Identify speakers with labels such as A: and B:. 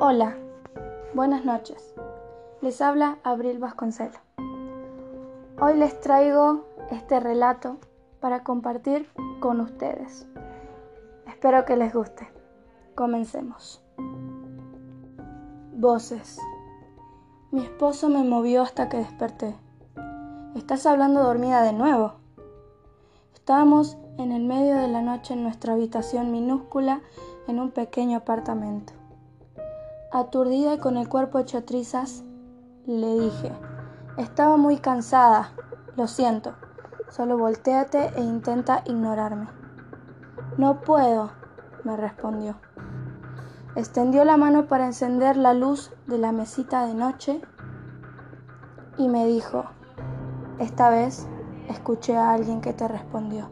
A: Hola, buenas noches. Les habla Abril Vasconcelo. Hoy les traigo este relato para compartir con ustedes. Espero que les guste. Comencemos. Voces. Mi esposo me movió hasta que desperté. ¿Estás hablando dormida de nuevo? Estábamos en el medio de la noche en nuestra habitación minúscula en un pequeño apartamento. Aturdida y con el cuerpo hecho trizas, le dije, estaba muy cansada, lo siento, solo volteate e intenta ignorarme. No puedo, me respondió. Extendió la mano para encender la luz de la mesita de noche y me dijo, esta vez escuché a alguien que te respondió.